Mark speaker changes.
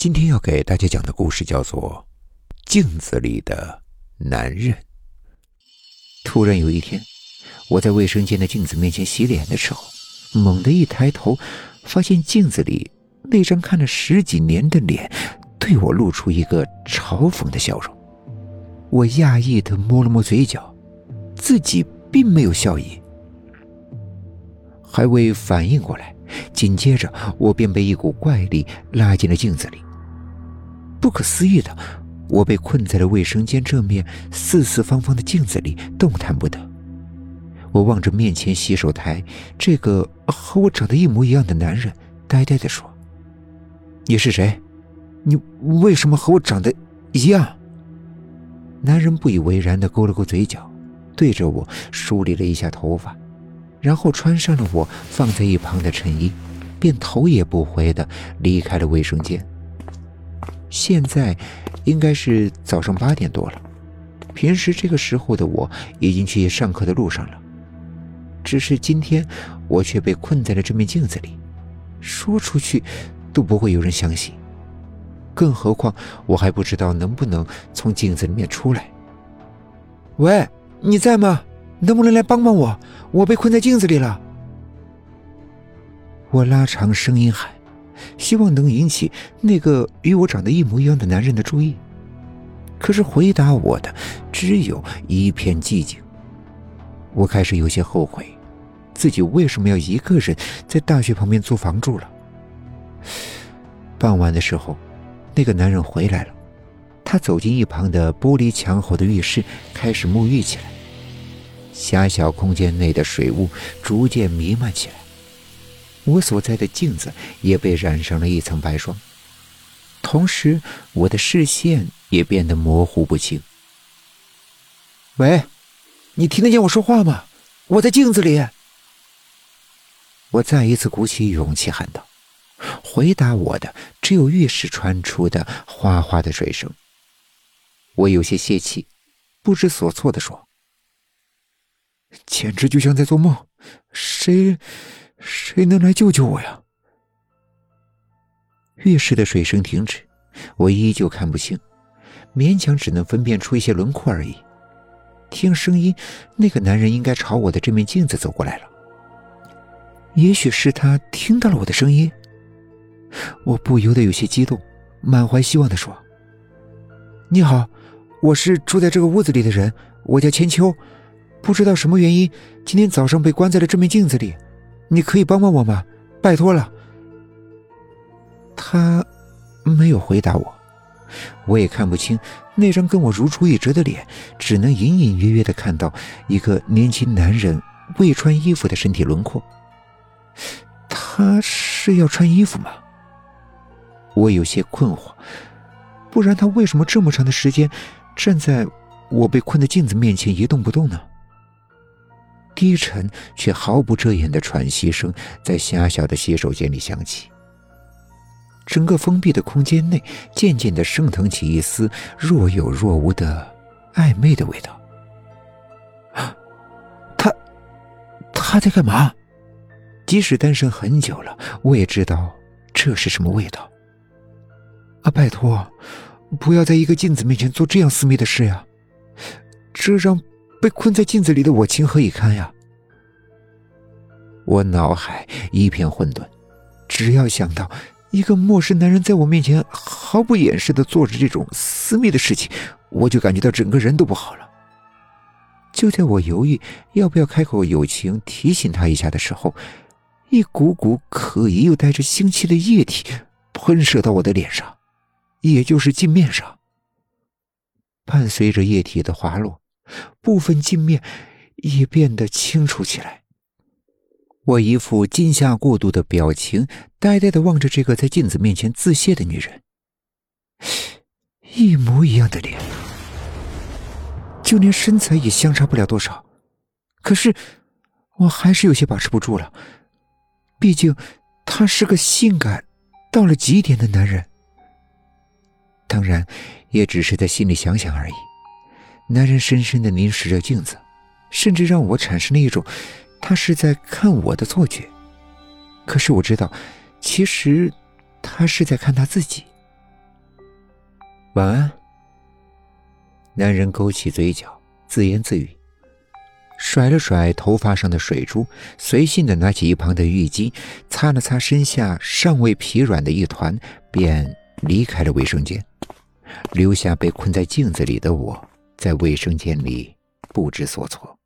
Speaker 1: 今天要给大家讲的故事叫做《镜子里的男人》。突然有一天，我在卫生间的镜子面前洗脸的时候，猛地一抬头，发现镜子里那张看了十几年的脸，对我露出一个嘲讽的笑容。我讶异的摸了摸嘴角，自己并没有笑意。还未反应过来，紧接着我便被一股怪力拉进了镜子里。不可思议的，我被困在了卫生间这面四四方方的镜子里，动弹不得。我望着面前洗手台这个和我长得一模一样的男人，呆呆的说：“你是谁？你为什么和我长得一样？”男人不以为然的勾了勾嘴角，对着我梳理了一下头发。然后穿上了我放在一旁的衬衣，便头也不回的离开了卫生间。现在应该是早上八点多了，平时这个时候的我已经去上课的路上了。只是今天我却被困在了这面镜子里，说出去都不会有人相信，更何况我还不知道能不能从镜子里面出来。喂，你在吗？能不能来帮帮我？我被困在镜子里了。我拉长声音喊，希望能引起那个与我长得一模一样的男人的注意。可是回答我的只有一片寂静。我开始有些后悔，自己为什么要一个人在大学旁边租房住了。傍晚的时候，那个男人回来了，他走进一旁的玻璃墙后的浴室，开始沐浴起来。狭小空间内的水雾逐渐弥漫起来，我所在的镜子也被染上了一层白霜，同时我的视线也变得模糊不清。喂，你听得见我说话吗？我在镜子里。我再一次鼓起勇气喊道，回答我的只有浴室传出的哗哗的水声。我有些泄气，不知所措地说。简直就像在做梦，谁谁能来救救我呀？浴室的水声停止，我依旧看不清，勉强只能分辨出一些轮廓而已。听声音，那个男人应该朝我的这面镜子走过来了。也许是他听到了我的声音，我不由得有些激动，满怀希望的说：“你好，我是住在这个屋子里的人，我叫千秋。”不知道什么原因，今天早上被关在了这面镜子里，你可以帮帮我吗？拜托了。他没有回答我，我也看不清那张跟我如出一辙的脸，只能隐隐约约的看到一个年轻男人未穿衣服的身体轮廓。他是要穿衣服吗？我有些困惑，不然他为什么这么长的时间站在我被困的镜子面前一动不动呢？低沉却毫不遮掩的喘息声在狭小的洗手间里响起。整个封闭的空间内渐渐的升腾起一丝若有若无的暧昧的味道。他，他在干嘛？即使单身很久了，我也知道这是什么味道。啊，拜托，不要在一个镜子面前做这样私密的事呀！这让。被困在镜子里的我情何以堪呀！我脑海一片混沌，只要想到一个陌生男人在我面前毫不掩饰的做着这种私密的事情，我就感觉到整个人都不好了。就在我犹豫要不要开口友情提醒他一下的时候，一股股可疑又带着腥气的液体喷射到我的脸上，也就是镜面上。伴随着液体的滑落。部分镜面也变得清楚起来。我一副惊吓过度的表情，呆呆的望着这个在镜子面前自谢的女人。一模一样的脸，就连身材也相差不了多少。可是，我还是有些把持不住了。毕竟，他是个性感到了极点的男人。当然，也只是在心里想想而已。男人深深的凝视着镜子，甚至让我产生了一种他是在看我的错觉。可是我知道，其实他是在看他自己。晚安。男人勾起嘴角，自言自语，甩了甩头发上的水珠，随性的拿起一旁的浴巾，擦了擦身下尚未疲软的一团，便离开了卫生间，留下被困在镜子里的我，在卫生间里不知所措。